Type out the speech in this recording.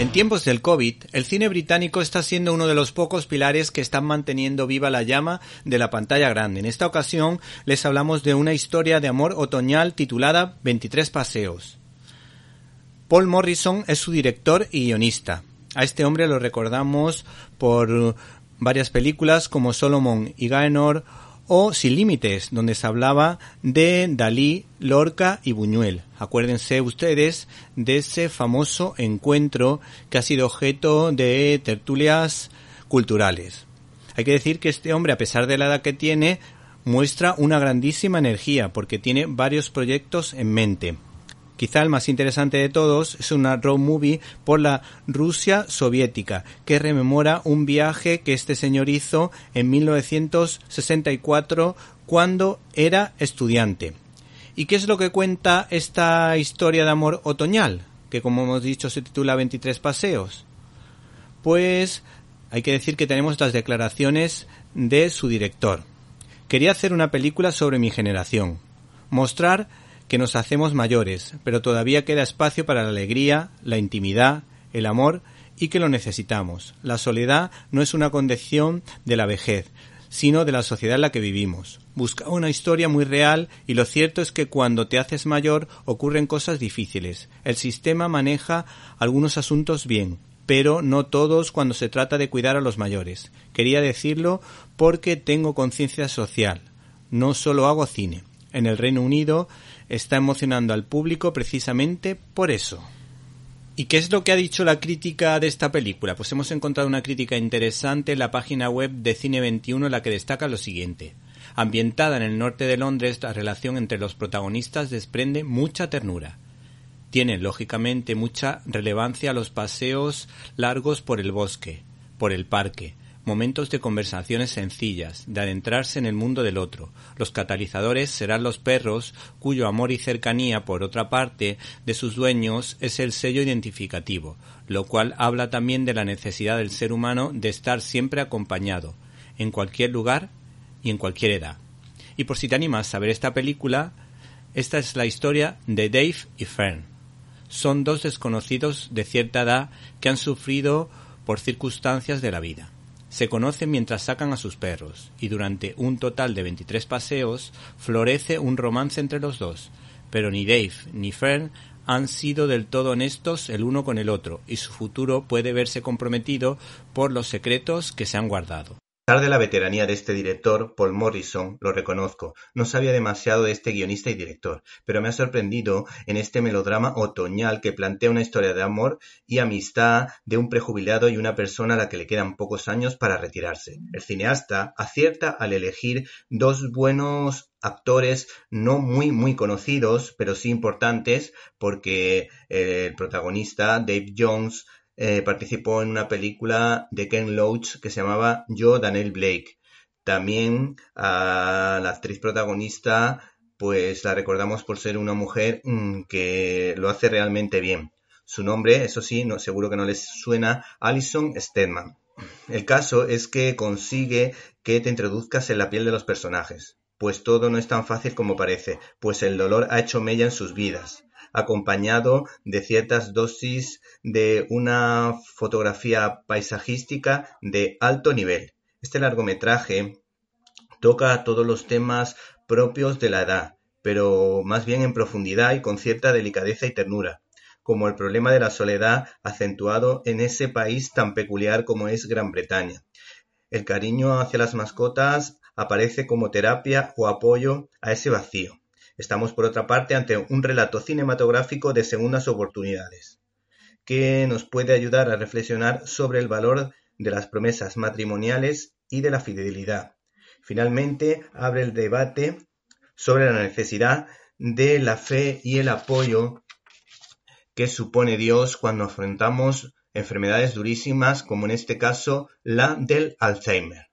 En tiempos del COVID, el cine británico está siendo uno de los pocos pilares que están manteniendo viva la llama de la pantalla grande. En esta ocasión les hablamos de una historia de amor otoñal titulada 23 paseos. Paul Morrison es su director y guionista. A este hombre lo recordamos por varias películas como Solomon y Gaenor o Sin Límites, donde se hablaba de Dalí, Lorca y Buñuel. Acuérdense ustedes de ese famoso encuentro que ha sido objeto de tertulias culturales. Hay que decir que este hombre, a pesar de la edad que tiene, muestra una grandísima energía porque tiene varios proyectos en mente. Quizá el más interesante de todos es una road movie por la Rusia soviética, que rememora un viaje que este señor hizo en 1964 cuando era estudiante. ¿Y qué es lo que cuenta esta historia de amor otoñal? Que como hemos dicho se titula 23 paseos. Pues hay que decir que tenemos las declaraciones de su director. Quería hacer una película sobre mi generación. Mostrar que nos hacemos mayores, pero todavía queda espacio para la alegría, la intimidad, el amor y que lo necesitamos. La soledad no es una condición de la vejez, sino de la sociedad en la que vivimos. Busca una historia muy real y lo cierto es que cuando te haces mayor ocurren cosas difíciles. El sistema maneja algunos asuntos bien, pero no todos cuando se trata de cuidar a los mayores. Quería decirlo porque tengo conciencia social. No solo hago cine. En el Reino Unido está emocionando al público precisamente por eso. ¿Y qué es lo que ha dicho la crítica de esta película? Pues hemos encontrado una crítica interesante en la página web de Cine 21 en la que destaca lo siguiente. Ambientada en el norte de Londres, la relación entre los protagonistas desprende mucha ternura. Tiene, lógicamente, mucha relevancia los paseos largos por el bosque, por el parque, momentos de conversaciones sencillas, de adentrarse en el mundo del otro. Los catalizadores serán los perros, cuyo amor y cercanía, por otra parte, de sus dueños es el sello identificativo, lo cual habla también de la necesidad del ser humano de estar siempre acompañado, en cualquier lugar y en cualquier edad. Y por si te animas a ver esta película, esta es la historia de Dave y Fern. Son dos desconocidos de cierta edad que han sufrido por circunstancias de la vida se conocen mientras sacan a sus perros, y durante un total de 23 paseos florece un romance entre los dos, pero ni Dave ni Fern han sido del todo honestos el uno con el otro, y su futuro puede verse comprometido por los secretos que se han guardado de la veteranía de este director, Paul Morrison, lo reconozco, no sabía demasiado de este guionista y director, pero me ha sorprendido en este melodrama otoñal que plantea una historia de amor y amistad de un prejubilado y una persona a la que le quedan pocos años para retirarse. El cineasta acierta al elegir dos buenos actores no muy muy conocidos, pero sí importantes, porque el protagonista, Dave Jones, eh, participó en una película de Ken Loach que se llamaba Yo, Daniel Blake. También a la actriz protagonista, pues la recordamos por ser una mujer mm, que lo hace realmente bien. Su nombre, eso sí, seguro que no les suena, Alison Stedman. El caso es que consigue que te introduzcas en la piel de los personajes, pues todo no es tan fácil como parece, pues el dolor ha hecho mella en sus vidas acompañado de ciertas dosis de una fotografía paisajística de alto nivel. Este largometraje toca todos los temas propios de la edad, pero más bien en profundidad y con cierta delicadeza y ternura, como el problema de la soledad acentuado en ese país tan peculiar como es Gran Bretaña. El cariño hacia las mascotas aparece como terapia o apoyo a ese vacío. Estamos, por otra parte, ante un relato cinematográfico de segundas oportunidades, que nos puede ayudar a reflexionar sobre el valor de las promesas matrimoniales y de la fidelidad. Finalmente, abre el debate sobre la necesidad de la fe y el apoyo que supone Dios cuando afrontamos enfermedades durísimas como en este caso la del Alzheimer.